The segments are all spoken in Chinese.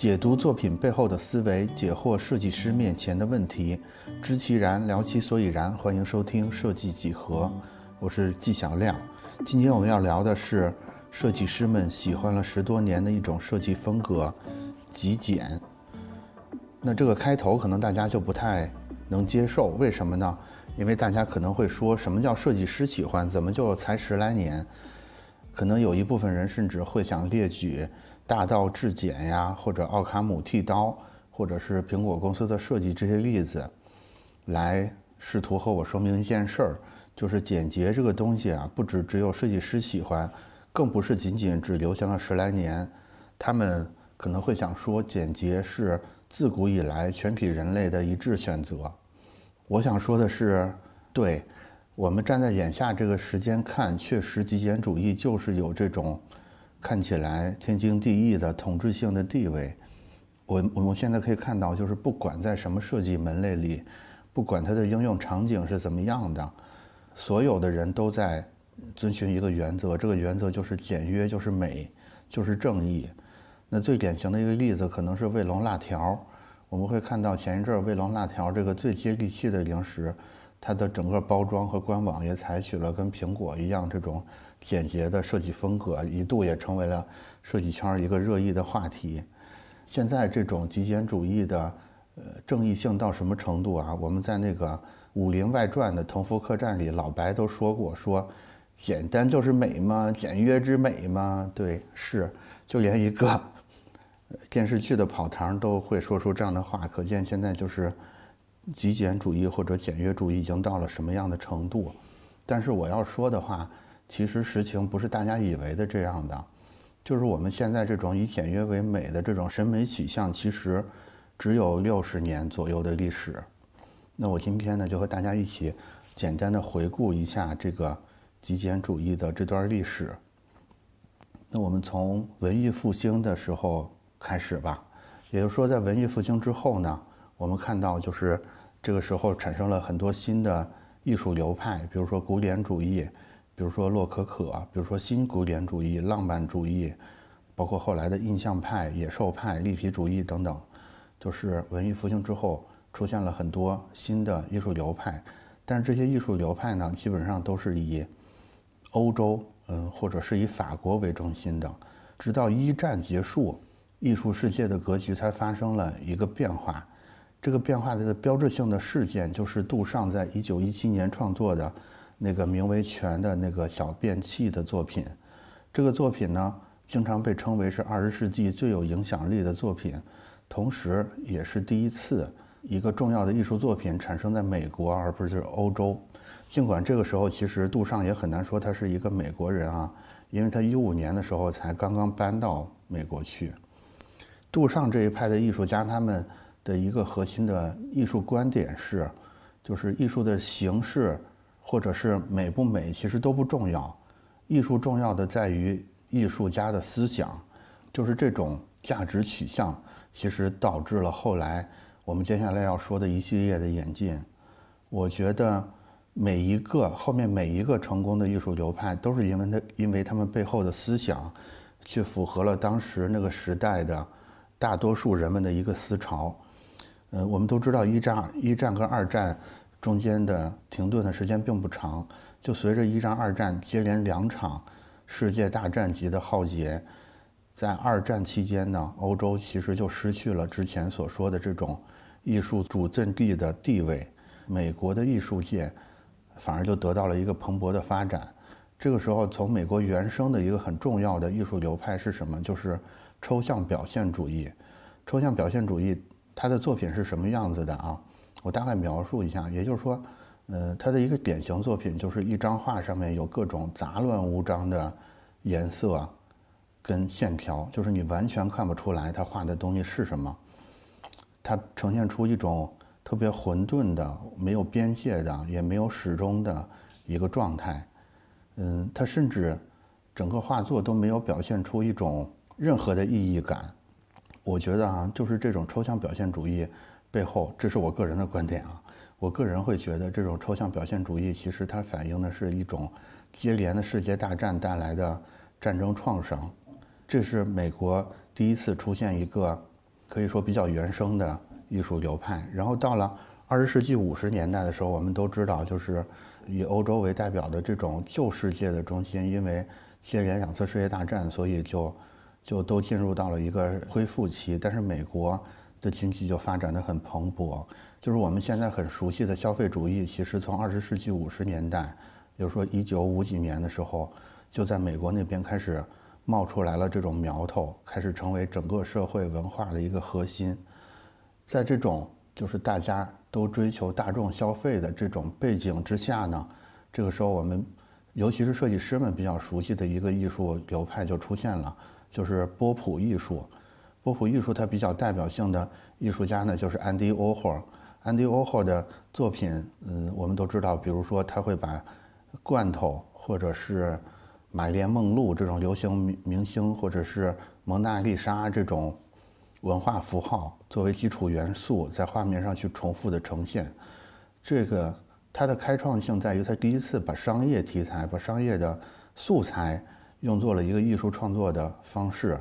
解读作品背后的思维，解惑设计师面前的问题，知其然，聊其所以然。欢迎收听设计几何，我是纪晓亮。今天我们要聊的是设计师们喜欢了十多年的一种设计风格——极简。那这个开头可能大家就不太能接受，为什么呢？因为大家可能会说什么叫设计师喜欢？怎么就才十来年？可能有一部分人甚至会想列举大道至简呀，或者奥卡姆剃刀，或者是苹果公司的设计这些例子，来试图和我说明一件事儿，就是简洁这个东西啊，不只只有设计师喜欢，更不是仅仅只流行了十来年。他们可能会想说，简洁是自古以来全体人类的一致选择。我想说的是，对。我们站在眼下这个时间看，确实极简主义就是有这种看起来天经地义的统治性的地位。我我们现在可以看到，就是不管在什么设计门类里，不管它的应用场景是怎么样的，所有的人都在遵循一个原则，这个原则就是简约，就是美，就是正义。那最典型的一个例子可能是卫龙辣条。我们会看到前一阵卫龙辣条这个最接地气的零食。它的整个包装和官网也采取了跟苹果一样这种简洁的设计风格，一度也成为了设计圈一个热议的话题。现在这种极简主义的呃正义性到什么程度啊？我们在那个《武林外传》的同福客栈里，老白都说过，说简单就是美吗？简约之美吗？对，是，就连一个 电视剧的跑堂都会说出这样的话，可见现在就是。极简主义或者简约主义已经到了什么样的程度？但是我要说的话，其实实情不是大家以为的这样的。就是我们现在这种以简约为美的这种审美取向，其实只有六十年左右的历史。那我今天呢，就和大家一起简单的回顾一下这个极简主义的这段历史。那我们从文艺复兴的时候开始吧，也就是说，在文艺复兴之后呢。我们看到，就是这个时候产生了很多新的艺术流派，比如说古典主义，比如说洛可可，比如说新古典主义、浪漫主义，包括后来的印象派、野兽派、立体主义等等，就是文艺复兴之后出现了很多新的艺术流派。但是这些艺术流派呢，基本上都是以欧洲，嗯，或者是以法国为中心的。直到一战结束，艺术世界的格局才发生了一个变化。这个变化的标志性的事件，就是杜尚在一九一七年创作的那个名为《泉》的那个小便器的作品。这个作品呢，经常被称为是二十世纪最有影响力的作品，同时也是第一次一个重要的艺术作品产生在美国，而不是欧洲。尽管这个时候，其实杜尚也很难说他是一个美国人啊，因为他一五年的时候才刚刚搬到美国去。杜尚这一派的艺术家，他们。的一个核心的艺术观点是，就是艺术的形式或者是美不美，其实都不重要。艺术重要的在于艺术家的思想，就是这种价值取向，其实导致了后来我们接下来要说的一系列的演进。我觉得每一个后面每一个成功的艺术流派，都是因为他因为他们背后的思想，去符合了当时那个时代的大多数人们的一个思潮。呃，我们都知道一战、一战跟二战中间的停顿的时间并不长，就随着一战、二战接连两场世界大战级的浩劫，在二战期间呢，欧洲其实就失去了之前所说的这种艺术主阵地的地位，美国的艺术界反而就得到了一个蓬勃的发展。这个时候，从美国原生的一个很重要的艺术流派是什么？就是抽象表现主义。抽象表现主义。他的作品是什么样子的啊？我大概描述一下，也就是说，呃，他的一个典型作品就是一张画上面有各种杂乱无章的颜色跟线条，就是你完全看不出来他画的东西是什么。他呈现出一种特别混沌的、没有边界的、也没有始终的一个状态。嗯，他甚至整个画作都没有表现出一种任何的意义感。我觉得啊，就是这种抽象表现主义背后，这是我个人的观点啊。我个人会觉得，这种抽象表现主义其实它反映的是一种接连的世界大战带来的战争创伤。这是美国第一次出现一个可以说比较原生的艺术流派。然后到了二十世纪五十年代的时候，我们都知道，就是以欧洲为代表的这种旧世界的中心，因为接连两次世界大战，所以就就都进入到了一个恢复期。但是美国的经济就发展得很蓬勃，就是我们现在很熟悉的消费主义，其实从二十世纪五十年代，比如说一九五几年的时候，就在美国那边开始。冒出来了这种苗头，开始成为整个社会文化的一个核心。在这种就是大家都追求大众消费的这种背景之下呢，这个时候我们，尤其是设计师们比较熟悉的一个艺术流派就出现了，就是波普艺术。波普艺术它比较代表性的艺术家呢，就是安迪沃霍。安迪沃霍的作品，嗯，我们都知道，比如说他会把罐头或者是。玛丽莲梦露这种流行明明星，或者是蒙娜丽莎这种文化符号作为基础元素，在画面上去重复的呈现，这个它的开创性在于，它第一次把商业题材、把商业的素材用作了一个艺术创作的方式。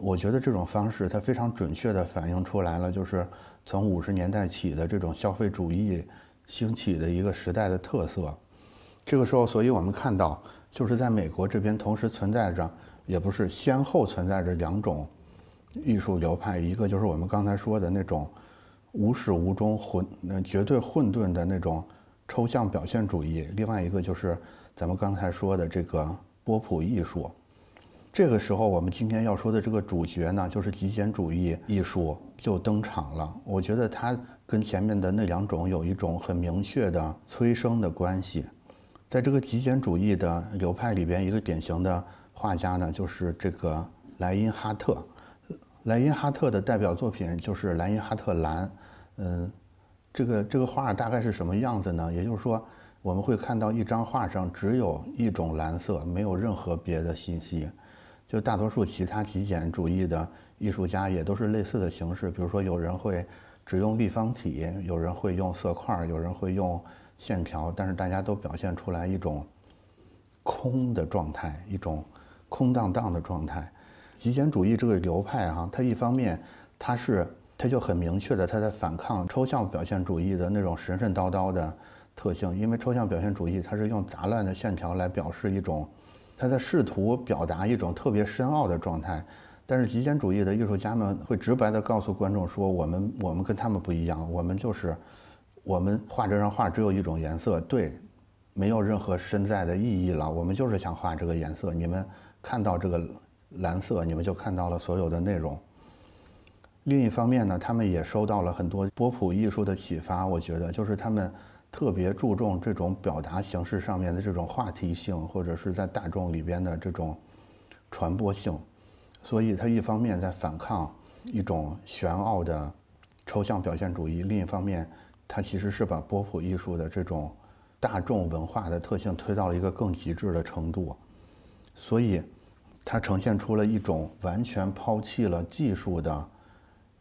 我觉得这种方式，它非常准确地反映出来了，就是从五十年代起的这种消费主义兴起的一个时代的特色。这个时候，所以我们看到。就是在美国这边同时存在着，也不是先后存在着两种艺术流派，一个就是我们刚才说的那种无始无终混、绝对混沌的那种抽象表现主义，另外一个就是咱们刚才说的这个波普艺术。这个时候，我们今天要说的这个主角呢，就是极简主义艺术就登场了。我觉得它跟前面的那两种有一种很明确的催生的关系。在这个极简主义的流派里边，一个典型的画家呢，就是这个莱因哈特。莱因哈特的代表作品就是莱因哈特蓝。嗯，这个这个画大概是什么样子呢？也就是说，我们会看到一张画上只有一种蓝色，没有任何别的信息。就大多数其他极简主义的艺术家也都是类似的形式，比如说有人会只用立方体，有人会用色块，有人会用。线条，但是大家都表现出来一种空的状态，一种空荡荡的状态。极简主义这个流派哈，它一方面它是它就很明确的，它在反抗抽象表现主义的那种神神叨叨的特性，因为抽象表现主义它是用杂乱的线条来表示一种，它在试图表达一种特别深奥的状态。但是极简主义的艺术家们会直白地告诉观众说，我们我们跟他们不一样，我们就是。我们画这张画只有一种颜色，对，没有任何身在的意义了。我们就是想画这个颜色。你们看到这个蓝色，你们就看到了所有的内容。另一方面呢，他们也收到了很多波普艺术的启发。我觉得，就是他们特别注重这种表达形式上面的这种话题性，或者是在大众里边的这种传播性。所以，他一方面在反抗一种玄奥的抽象表现主义，另一方面。它其实是把波普艺术的这种大众文化的特性推到了一个更极致的程度，所以它呈现出了一种完全抛弃了技术的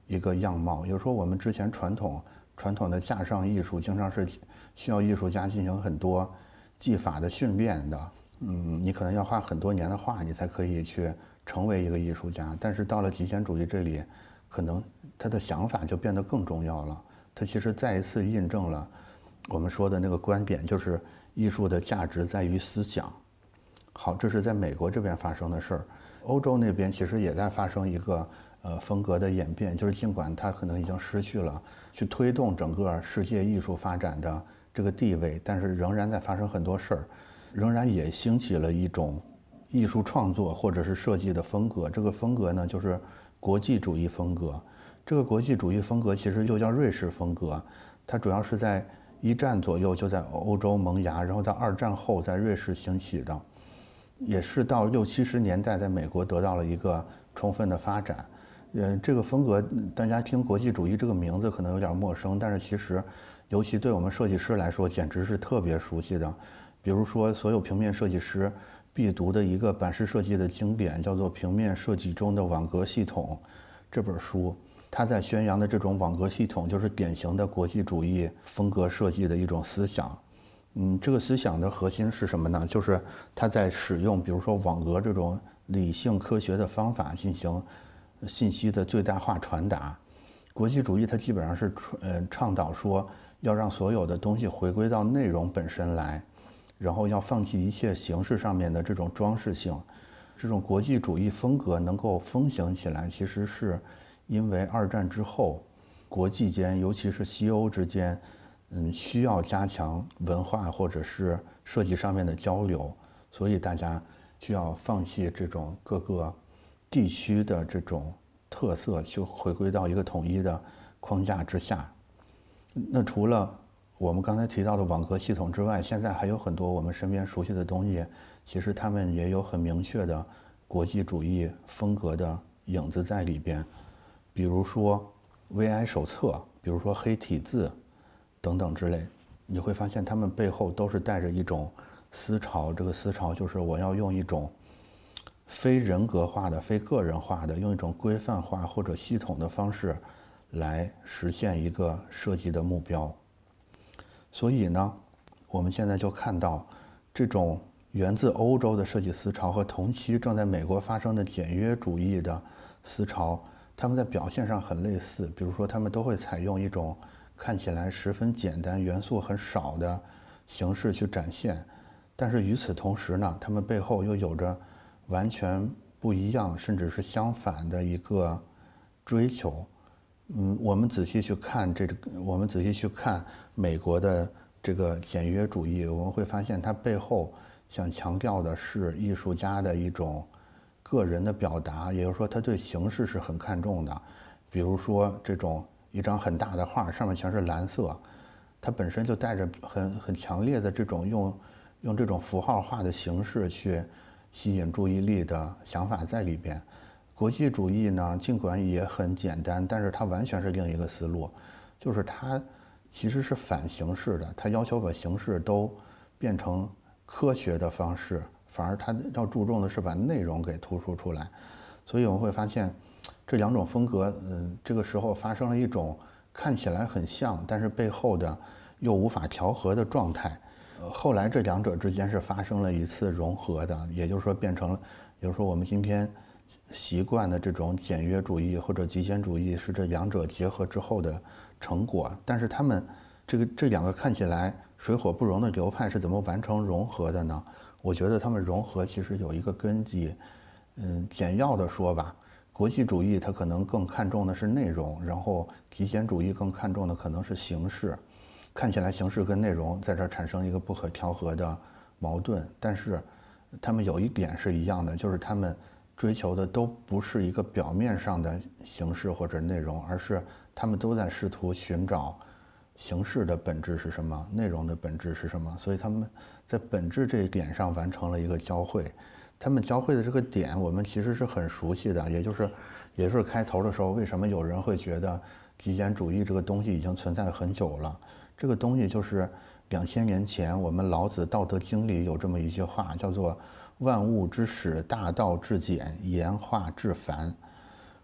一个样貌。也就是说，我们之前传统传统的架上艺术，经常是需要艺术家进行很多技法的训练的。嗯，你可能要画很多年的画，你才可以去成为一个艺术家。但是到了极简主义这里，可能他的想法就变得更重要了。他其实再一次印证了我们说的那个观点，就是艺术的价值在于思想。好，这是在美国这边发生的事儿。欧洲那边其实也在发生一个呃风格的演变，就是尽管它可能已经失去了去推动整个世界艺术发展的这个地位，但是仍然在发生很多事儿，仍然也兴起了一种艺术创作或者是设计的风格。这个风格呢，就是国际主义风格。这个国际主义风格其实又叫瑞士风格，它主要是在一战左右就在欧洲萌芽，然后在二战后在瑞士兴起的，也是到六七十年代在美国得到了一个充分的发展。嗯，这个风格大家听国际主义这个名字可能有点陌生，但是其实，尤其对我们设计师来说，简直是特别熟悉的。比如说，所有平面设计师必读的一个版式设计的经典，叫做《平面设计中的网格系统》这本书。他在宣扬的这种网格系统，就是典型的国际主义风格设计的一种思想。嗯，这个思想的核心是什么呢？就是他在使用，比如说网格这种理性科学的方法进行，信息的最大化传达。国际主义它基本上是呃倡导说要让所有的东西回归到内容本身来，然后要放弃一切形式上面的这种装饰性。这种国际主义风格能够风行起来，其实是因为二战之后，国际间，尤其是西欧之间，嗯，需要加强文化或者是设计上面的交流，所以大家需要放弃这种各个地区的这种特色，就回归到一个统一的框架之下。那除了我们刚才提到的网格系统之外，现在还有很多我们身边熟悉的东西。其实他们也有很明确的国际主义风格的影子在里边，比如说 VI 手册，比如说黑体字等等之类，你会发现他们背后都是带着一种思潮。这个思潮就是我要用一种非人格化的、非个人化的，用一种规范化或者系统的方式来实现一个设计的目标。所以呢，我们现在就看到这种。源自欧洲的设计思潮和同期正在美国发生的简约主义的思潮，他们在表现上很类似。比如说，他们都会采用一种看起来十分简单、元素很少的形式去展现，但是与此同时呢，他们背后又有着完全不一样，甚至是相反的一个追求。嗯，我们仔细去看这个，我们仔细去看美国的这个简约主义，我们会发现它背后。想强调的是艺术家的一种个人的表达，也就是说，他对形式是很看重的。比如说，这种一张很大的画，上面全是蓝色，它本身就带着很很强烈的这种用用这种符号化的形式去吸引注意力的想法在里边。国际主义呢，尽管也很简单，但是它完全是另一个思路，就是它其实是反形式的，它要求把形式都变成。科学的方式，反而它要注重的是把内容给突出出来，所以我们会发现，这两种风格，嗯，这个时候发生了一种看起来很像，但是背后的又无法调和的状态。后来这两者之间是发生了一次融合的，也就是说变成了，比如说我们今天习惯的这种简约主义或者极简主义是这两者结合之后的成果。但是他们这个这两个看起来。水火不容的流派是怎么完成融合的呢？我觉得他们融合其实有一个根基，嗯，简要的说吧，国际主义它可能更看重的是内容，然后极简主义更看重的可能是形式。看起来形式跟内容在这儿产生一个不可调和的矛盾，但是他们有一点是一样的，就是他们追求的都不是一个表面上的形式或者内容，而是他们都在试图寻找。形式的本质是什么？内容的本质是什么？所以他们在本质这一点上完成了一个交汇。他们交汇的这个点，我们其实是很熟悉的，也就是，也就是开头的时候，为什么有人会觉得极简主义这个东西已经存在很久了？这个东西就是两千年前，我们老子《道德经》里有这么一句话，叫做“万物之始，大道至简，言化至繁”。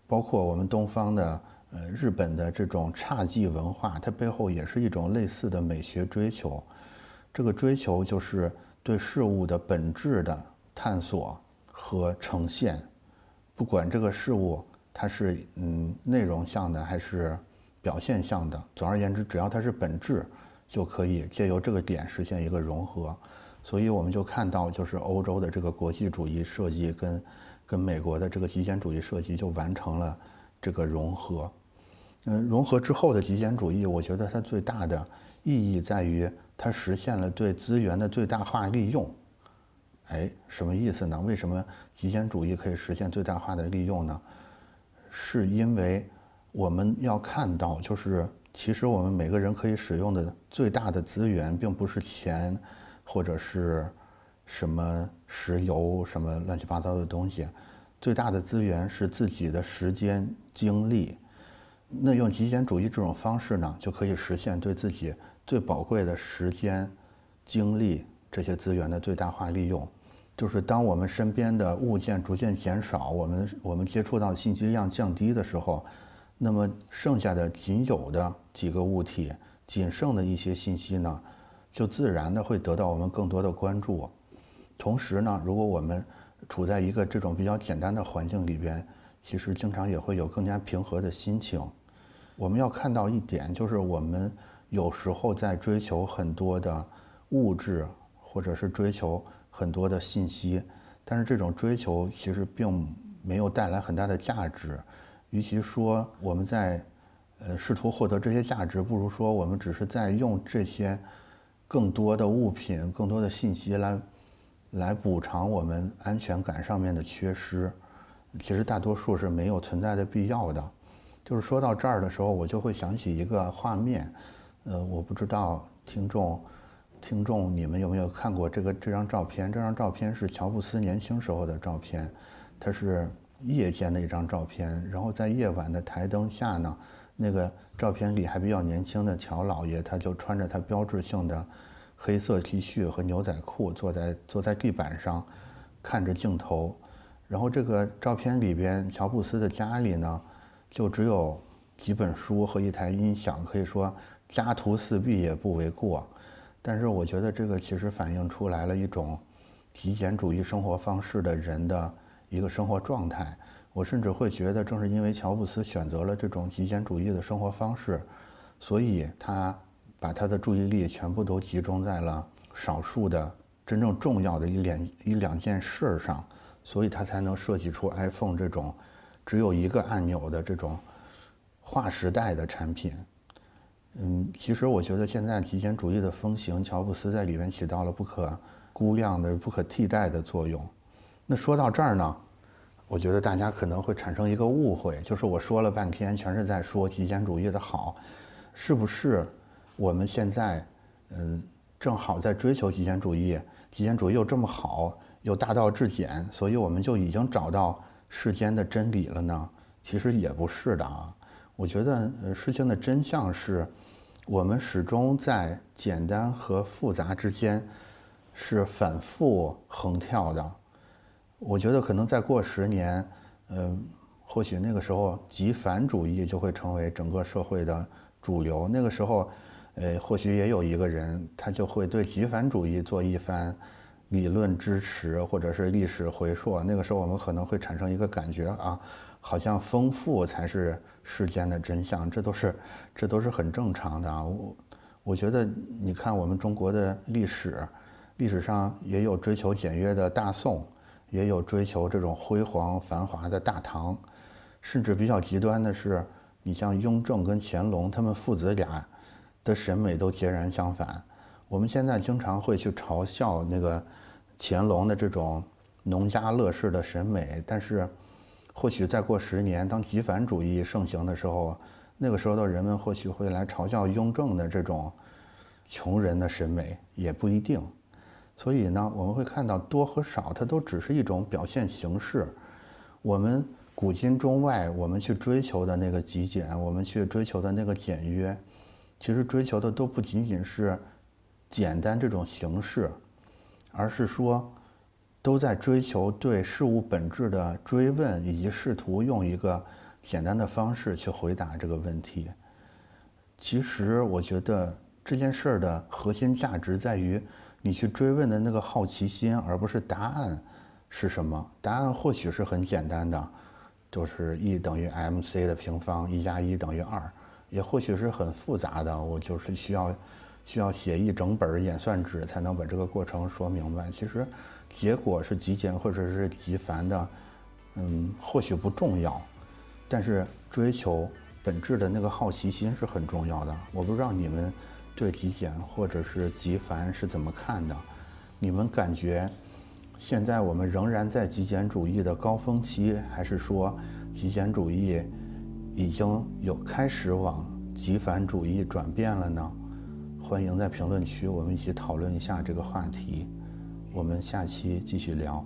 包括我们东方的。呃，日本的这种侘寂文化，它背后也是一种类似的美学追求。这个追求就是对事物的本质的探索和呈现，不管这个事物它是嗯内容向的还是表现向的，总而言之，只要它是本质，就可以借由这个点实现一个融合。所以我们就看到，就是欧洲的这个国际主义设计跟跟美国的这个极简主义设计就完成了这个融合。嗯，融合之后的极简主义，我觉得它最大的意义在于它实现了对资源的最大化利用。哎，什么意思呢？为什么极简主义可以实现最大化的利用呢？是因为我们要看到，就是其实我们每个人可以使用的最大的资源，并不是钱，或者是什么石油、什么乱七八糟的东西，最大的资源是自己的时间、精力。那用极简主义这种方式呢，就可以实现对自己最宝贵的时间、精力这些资源的最大化利用。就是当我们身边的物件逐渐减少，我们我们接触到信息量降低的时候，那么剩下的仅有的几个物体、仅剩的一些信息呢，就自然的会得到我们更多的关注。同时呢，如果我们处在一个这种比较简单的环境里边，其实经常也会有更加平和的心情。我们要看到一点，就是我们有时候在追求很多的物质，或者是追求很多的信息，但是这种追求其实并没有带来很大的价值。与其说我们在呃试图获得这些价值，不如说我们只是在用这些更多的物品、更多的信息来来补偿我们安全感上面的缺失。其实大多数是没有存在的必要的。就是说到这儿的时候，我就会想起一个画面，呃，我不知道听众，听众你们有没有看过这个这张照片？这张照片是乔布斯年轻时候的照片，它是夜间的一张照片。然后在夜晚的台灯下呢，那个照片里还比较年轻的乔老爷，他就穿着他标志性的黑色 T 恤和牛仔裤，坐在坐在地板上，看着镜头。然后这个照片里边，乔布斯的家里呢。就只有几本书和一台音响，可以说家徒四壁也不为过。但是我觉得这个其实反映出来了一种极简主义生活方式的人的一个生活状态。我甚至会觉得，正是因为乔布斯选择了这种极简主义的生活方式，所以他把他的注意力全部都集中在了少数的真正重要的一两一两件事上，所以他才能设计出 iPhone 这种。只有一个按钮的这种划时代的产品，嗯，其实我觉得现在极简主义的风行，乔布斯在里面起到了不可估量的、不可替代的作用。那说到这儿呢，我觉得大家可能会产生一个误会，就是我说了半天全是在说极简主义的好，是不是？我们现在嗯，正好在追求极简主义，极简主义又这么好，又大道至简，所以我们就已经找到。世间的真理了呢？其实也不是的啊。我觉得事情的真相是，我们始终在简单和复杂之间是反复横跳的。我觉得可能再过十年，嗯，或许那个时候极繁主义就会成为整个社会的主流。那个时候，呃，或许也有一个人，他就会对极繁主义做一番。理论支持，或者是历史回溯，那个时候我们可能会产生一个感觉啊，好像丰富才是世间的真相，这都是这都是很正常的啊。我我觉得，你看我们中国的历史，历史上也有追求简约的大宋，也有追求这种辉煌繁华的大唐，甚至比较极端的是，你像雍正跟乾隆，他们父子俩的审美都截然相反。我们现在经常会去嘲笑那个乾隆的这种农家乐式的审美，但是或许再过十年，当极繁主义盛行的时候，那个时候的人们或许会来嘲笑雍正的这种穷人的审美，也不一定。所以呢，我们会看到多和少，它都只是一种表现形式。我们古今中外，我们去追求的那个极简，我们去追求的那个简约，其实追求的都不仅仅是。简单这种形式，而是说，都在追求对事物本质的追问，以及试图用一个简单的方式去回答这个问题。其实，我觉得这件事儿的核心价值在于你去追问的那个好奇心，而不是答案是什么。答案或许是很简单的，就是 E 等于 mc 的平方，一加一等于二，也或许是很复杂的，我就是需要。需要写一整本演算纸才能把这个过程说明白。其实，结果是极简或者是极繁的，嗯，或许不重要，但是追求本质的那个好奇心是很重要的。我不知道你们对极简或者是极繁是怎么看的？你们感觉现在我们仍然在极简主义的高峰期，还是说极简主义已经有开始往极繁主义转变了呢？欢迎在评论区，我们一起讨论一下这个话题。我们下期继续聊。